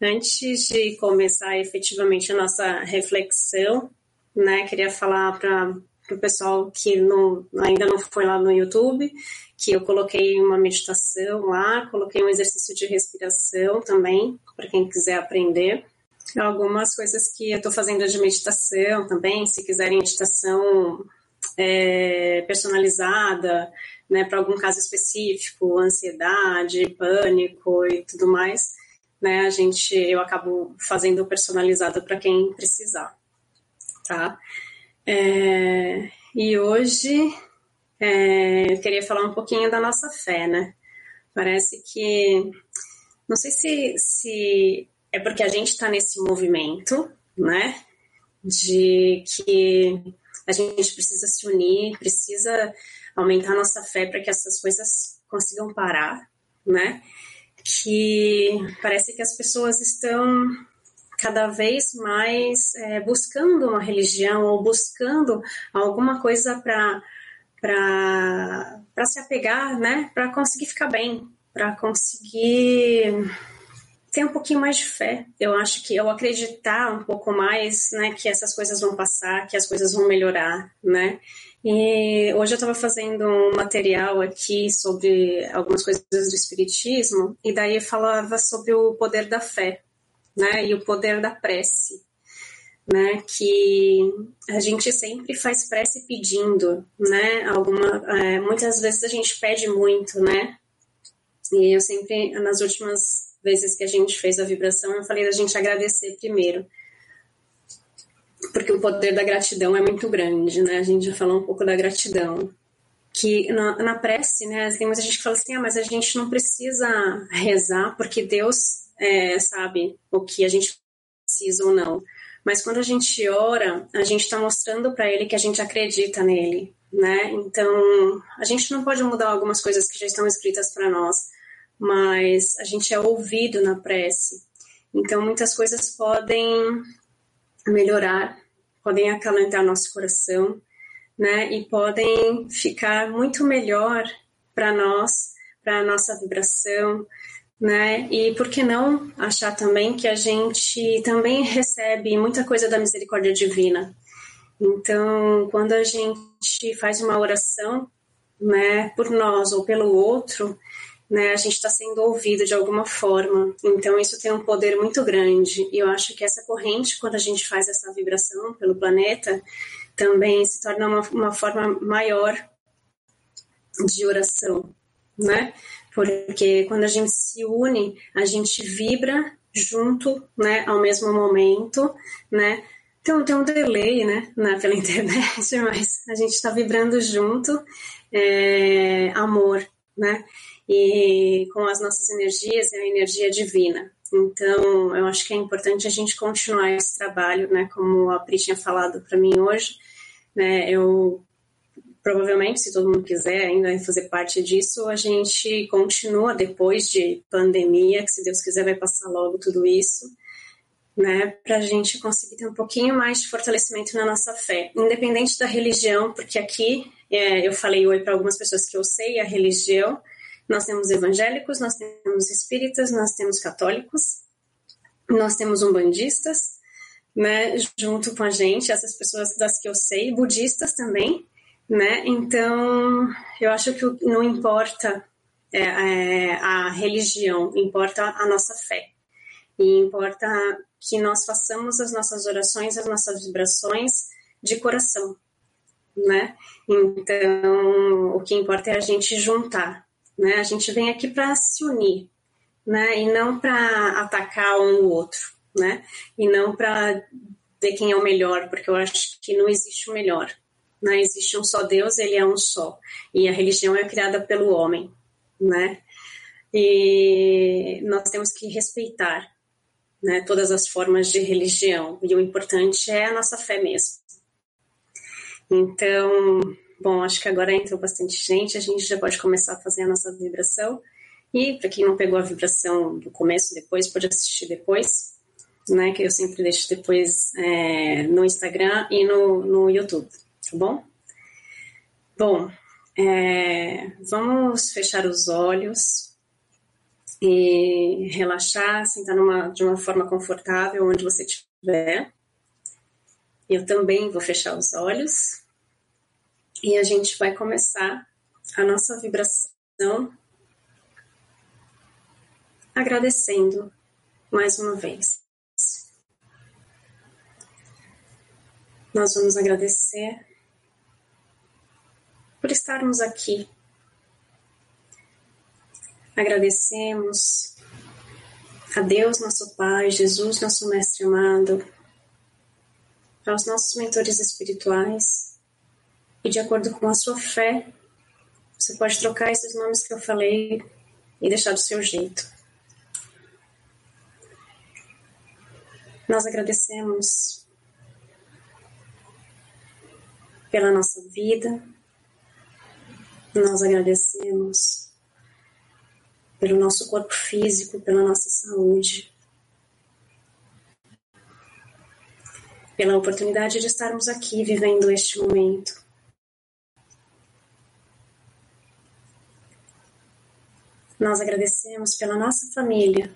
Antes de começar efetivamente a nossa reflexão, né, queria falar para o pessoal que não, ainda não foi lá no YouTube, que eu coloquei uma meditação lá, coloquei um exercício de respiração também, para quem quiser aprender. Algumas coisas que eu estou fazendo de meditação também, se quiserem meditação é, personalizada, né, para algum caso específico, ansiedade, pânico e tudo mais, né, a gente, eu acabo fazendo personalizada para quem precisar, tá? É, e hoje é, eu queria falar um pouquinho da nossa fé, né? Parece que, não sei se, se é porque a gente está nesse movimento, né? De que a gente precisa se unir, precisa aumentar nossa fé para que essas coisas consigam parar, né? Que parece que as pessoas estão cada vez mais é, buscando uma religião ou buscando alguma coisa para para se apegar, né? Para conseguir ficar bem, para conseguir ter um pouquinho mais de fé. Eu acho que eu acreditar um pouco mais, né, que essas coisas vão passar, que as coisas vão melhorar, né? E hoje eu estava fazendo um material aqui sobre algumas coisas do espiritismo e daí falava sobre o poder da fé, né, e o poder da prece, né, que a gente sempre faz prece pedindo, né, alguma, é, muitas vezes a gente pede muito, né, e eu sempre nas últimas vezes que a gente fez a vibração, eu falei da gente agradecer primeiro. Porque o poder da gratidão é muito grande, né? A gente já falou um pouco da gratidão. Que na, na prece, né, tem muita gente que fala assim: ah, mas a gente não precisa rezar porque Deus é, sabe o que a gente precisa ou não. Mas quando a gente ora, a gente está mostrando para Ele que a gente acredita nele, né? Então, a gente não pode mudar algumas coisas que já estão escritas para nós, mas a gente é ouvido na prece. Então, muitas coisas podem melhorar, podem acalentar nosso coração, né? E podem ficar muito melhor para nós, para a nossa vibração, né? E por que não achar também que a gente também recebe muita coisa da misericórdia divina? Então, quando a gente faz uma oração, né, por nós ou pelo outro, né, a gente está sendo ouvido de alguma forma. Então, isso tem um poder muito grande. E eu acho que essa corrente, quando a gente faz essa vibração pelo planeta, também se torna uma, uma forma maior de oração, né? Porque quando a gente se une, a gente vibra junto, né, ao mesmo momento, né? Tem, tem um delay, né, na, pela internet, mas a gente está vibrando junto, é, amor, né? E com as nossas energias é a energia divina. Então, eu acho que é importante a gente continuar esse trabalho, né? Como a Pri tinha falado para mim hoje, né? Eu provavelmente, se todo mundo quiser ainda fazer parte disso, a gente continua depois de pandemia, que se Deus quiser vai passar logo tudo isso, né, para a gente conseguir ter um pouquinho mais de fortalecimento na nossa fé, independente da religião, porque aqui é, eu falei oi para algumas pessoas que eu sei a religião, nós temos evangélicos, nós temos espíritas, nós temos católicos, nós temos umbandistas, né, junto com a gente, essas pessoas das que eu sei, budistas também, né? Então, eu acho que não importa é, é, a religião, importa a nossa fé. E importa que nós façamos as nossas orações, as nossas vibrações de coração, né? Então, o que importa é a gente juntar, né? A gente vem aqui para se unir, né? E não para atacar um o outro, né? E não para ver quem é o melhor, porque eu acho que não existe o melhor. Né? Existe um só Deus, ele é um só. E a religião é criada pelo homem, né? E nós temos que respeitar né, todas as formas de religião. E o importante é a nossa fé mesmo. Então, Bom, acho que agora entrou bastante gente, a gente já pode começar a fazer a nossa vibração. E para quem não pegou a vibração do começo, depois, pode assistir depois, né? Que eu sempre deixo depois é, no Instagram e no, no YouTube, tá bom? Bom, é, vamos fechar os olhos e relaxar, sentar numa, de uma forma confortável onde você estiver. Eu também vou fechar os olhos e a gente vai começar a nossa vibração agradecendo mais uma vez. Nós vamos agradecer por estarmos aqui. Agradecemos a Deus, nosso Pai, Jesus, nosso Mestre amado, aos nossos mentores espirituais, e de acordo com a sua fé, você pode trocar esses nomes que eu falei e deixar do seu jeito. Nós agradecemos pela nossa vida, nós agradecemos pelo nosso corpo físico, pela nossa saúde, pela oportunidade de estarmos aqui vivendo este momento. Nós agradecemos pela nossa família,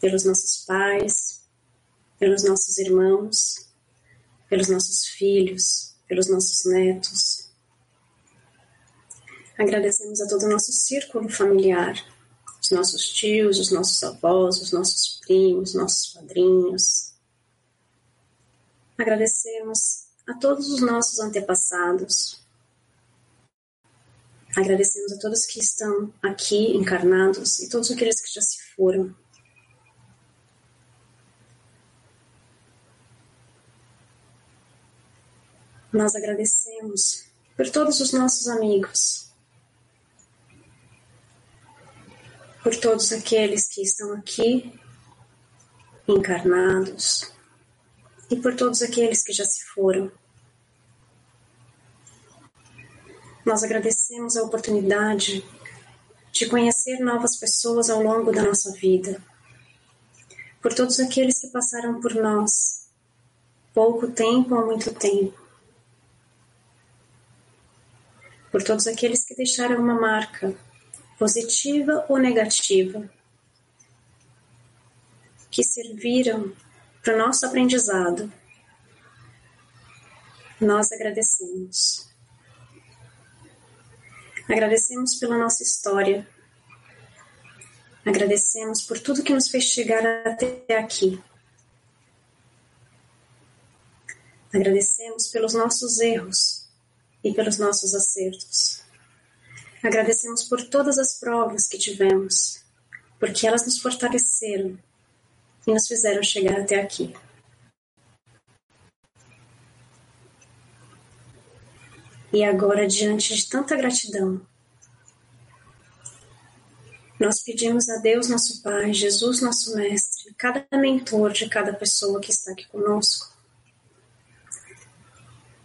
pelos nossos pais, pelos nossos irmãos, pelos nossos filhos, pelos nossos netos. Agradecemos a todo o nosso círculo familiar, os nossos tios, os nossos avós, os nossos primos, nossos padrinhos. Agradecemos a todos os nossos antepassados. Agradecemos a todos que estão aqui encarnados e todos aqueles que já se foram. Nós agradecemos por todos os nossos amigos, por todos aqueles que estão aqui encarnados e por todos aqueles que já se foram. Nós agradecemos a oportunidade de conhecer novas pessoas ao longo da nossa vida, por todos aqueles que passaram por nós, pouco tempo ou muito tempo, por todos aqueles que deixaram uma marca, positiva ou negativa, que serviram para o nosso aprendizado. Nós agradecemos. Agradecemos pela nossa história. Agradecemos por tudo que nos fez chegar até aqui. Agradecemos pelos nossos erros e pelos nossos acertos. Agradecemos por todas as provas que tivemos, porque elas nos fortaleceram e nos fizeram chegar até aqui. E agora, diante de tanta gratidão, nós pedimos a Deus, nosso Pai, Jesus, nosso Mestre, cada mentor de cada pessoa que está aqui conosco,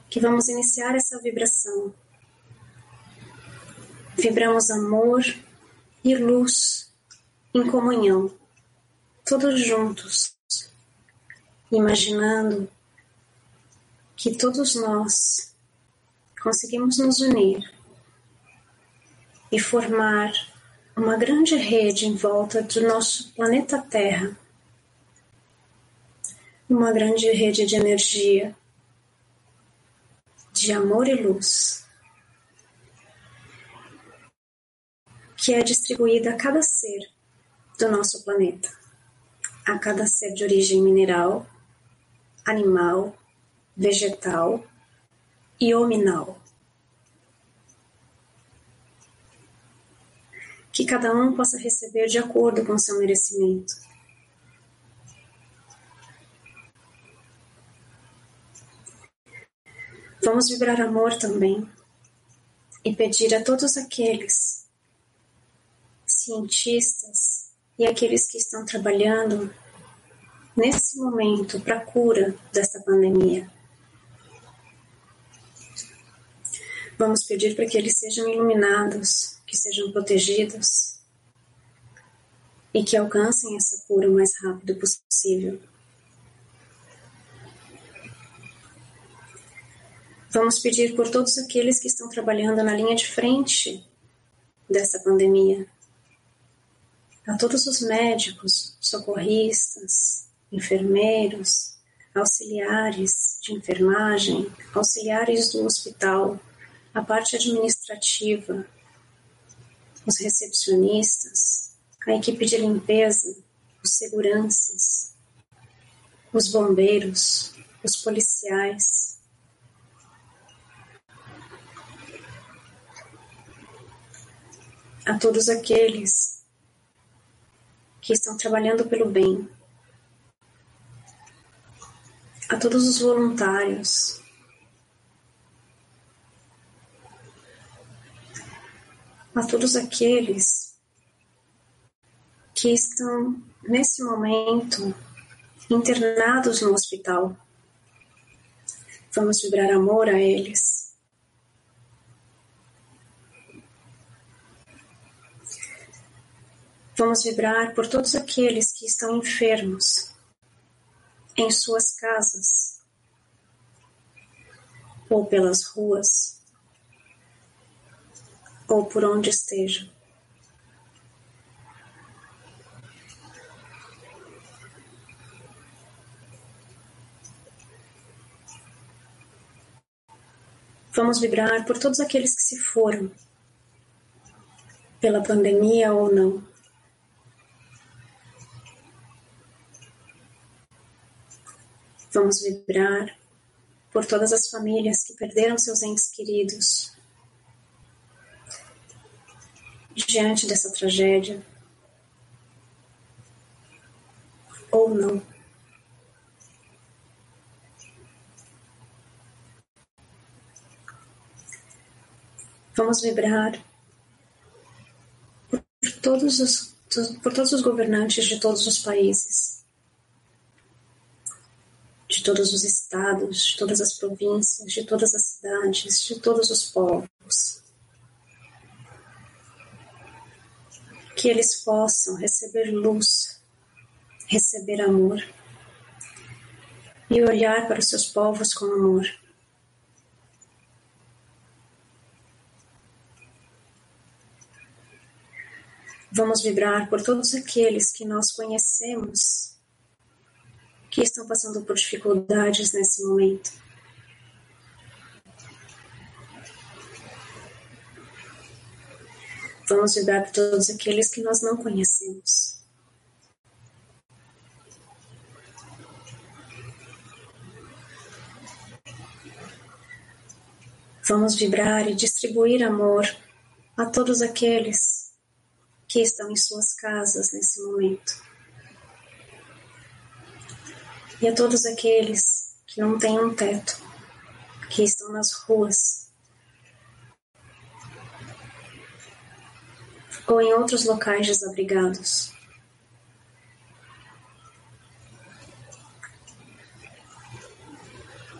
que vamos iniciar essa vibração. Vibramos amor e luz em comunhão, todos juntos, imaginando que todos nós conseguimos nos unir e formar uma grande rede em volta do nosso planeta Terra, uma grande rede de energia de amor e luz, que é distribuída a cada ser do nosso planeta, a cada ser de origem mineral, animal, vegetal e hominal. Que cada um possa receber de acordo com seu merecimento Vamos vibrar amor também e pedir a todos aqueles cientistas e aqueles que estão trabalhando nesse momento para a cura desta pandemia. Vamos pedir para que eles sejam iluminados, que sejam protegidos e que alcancem essa cura o mais rápido possível. Vamos pedir por todos aqueles que estão trabalhando na linha de frente dessa pandemia, a todos os médicos, socorristas, enfermeiros, auxiliares de enfermagem, auxiliares do hospital, a parte administrativa, os recepcionistas, a equipe de limpeza, os seguranças, os bombeiros, os policiais. A todos aqueles que estão trabalhando pelo bem, a todos os voluntários, a todos aqueles que estão nesse momento internados no hospital. Vamos vibrar amor a eles. Vamos vibrar por todos aqueles que estão enfermos em suas casas ou pelas ruas ou por onde esteja. Vamos vibrar por todos aqueles que se foram, pela pandemia ou não. Vamos vibrar por todas as famílias que perderam seus entes queridos diante dessa tragédia ou não. Vamos vibrar por todos os, por todos os governantes de todos os países, de todos os estados, de todas as províncias, de todas as cidades, de todos os povos. Que eles possam receber luz, receber amor e olhar para os seus povos com amor. Vamos vibrar por todos aqueles que nós conhecemos que estão passando por dificuldades nesse momento. Vamos vibrar por todos aqueles que nós não conhecemos. Vamos vibrar e distribuir amor a todos aqueles que estão em suas casas nesse momento. E a todos aqueles que não têm um teto, que estão nas ruas ou em outros locais desabrigados.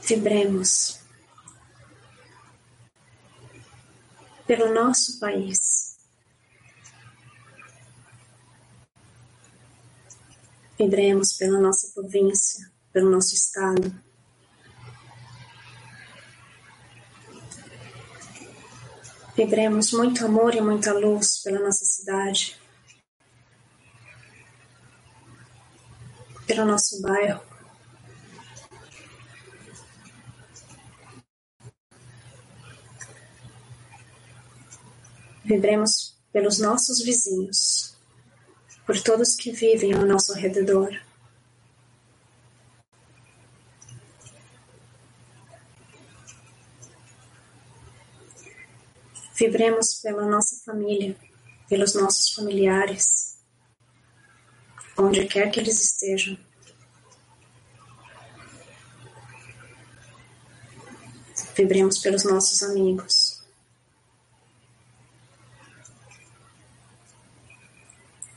Vibremos pelo nosso país. Vibremos pela nossa província, pelo nosso estado. Vibremos muito amor e muita luz pela nossa cidade, pelo nosso bairro. Vibremos pelos nossos vizinhos, por todos que vivem ao nosso redor. Vibremos pela nossa família, pelos nossos familiares, onde quer que eles estejam. Vibremos pelos nossos amigos.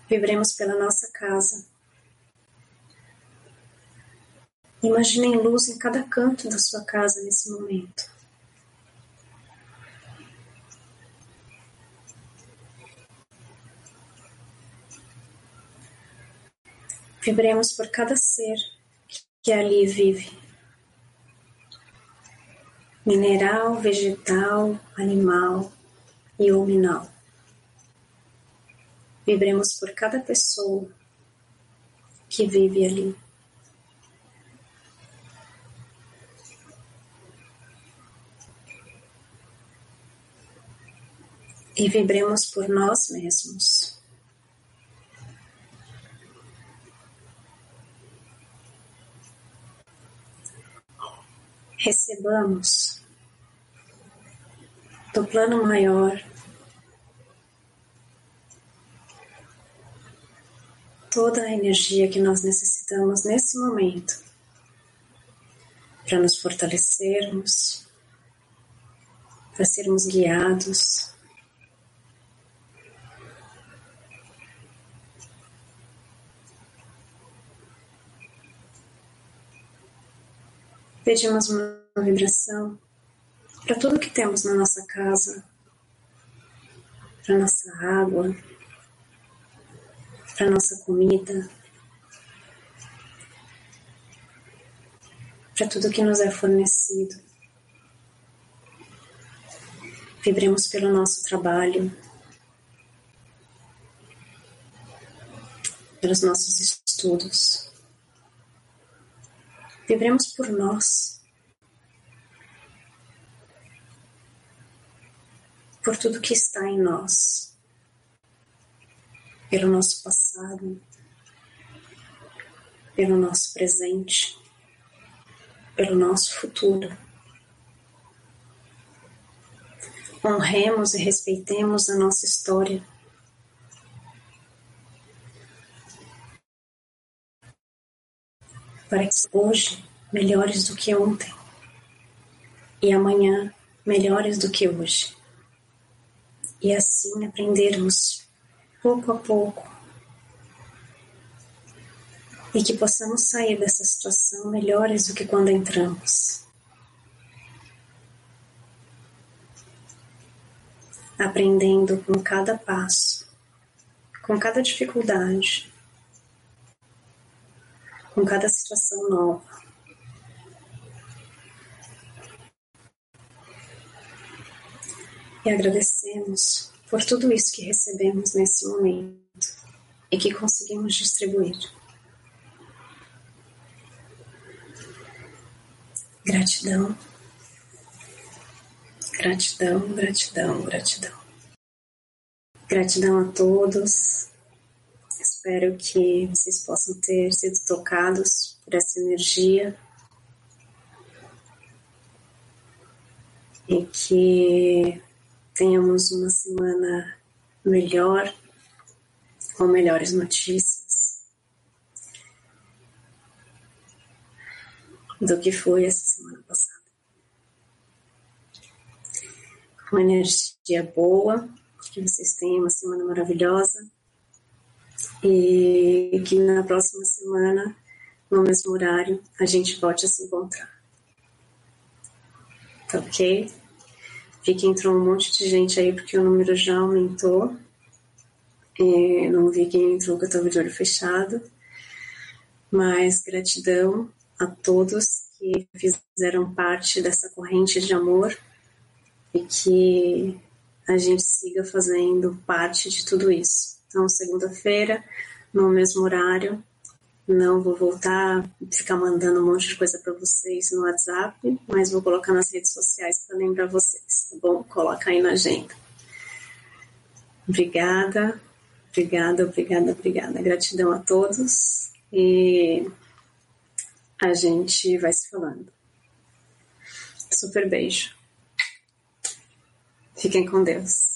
Vibremos pela nossa casa. Imaginem luz em cada canto da sua casa nesse momento. Vibremos por cada ser que ali vive. Mineral, vegetal, animal e hominal. Vibremos por cada pessoa que vive ali. E vibremos por nós mesmos. Recebamos do plano maior toda a energia que nós necessitamos nesse momento para nos fortalecermos, para sermos guiados. Pedimos uma vibração para tudo que temos na nossa casa, para nossa água, para nossa comida, para tudo que nos é fornecido. Vibremos pelo nosso trabalho, pelos nossos estudos. Vibremos por nós, por tudo que está em nós pelo nosso passado, pelo nosso presente, pelo nosso futuro. Honremos e respeitemos a nossa história. Para que hoje melhores do que ontem e amanhã melhores do que hoje. E assim aprendermos pouco a pouco, e que possamos sair dessa situação melhores do que quando entramos. Aprendendo com cada passo, com cada dificuldade, com cada situação nova. E agradecemos por tudo isso que recebemos nesse momento e que conseguimos distribuir. Gratidão, gratidão, gratidão, gratidão. Gratidão a todos. Espero que vocês possam ter sido tocados por essa energia e que tenhamos uma semana melhor, com melhores notícias do que foi essa semana passada. Uma energia boa, que vocês tenham uma semana maravilhosa e que na próxima semana, no mesmo horário, a gente volte a se encontrar. Tá ok? Vi que entrou um monte de gente aí porque o número já aumentou. É, não vi quem entrou que eu estava de olho fechado. Mas gratidão a todos que fizeram parte dessa corrente de amor e que a gente siga fazendo parte de tudo isso. Então, segunda-feira, no mesmo horário, não vou voltar ficar mandando um monte de coisa para vocês no WhatsApp, mas vou colocar nas redes sociais para lembrar vocês, tá bom? Coloca aí na agenda. Obrigada, obrigada, obrigada, obrigada. Gratidão a todos e a gente vai se falando. Super beijo. Fiquem com Deus.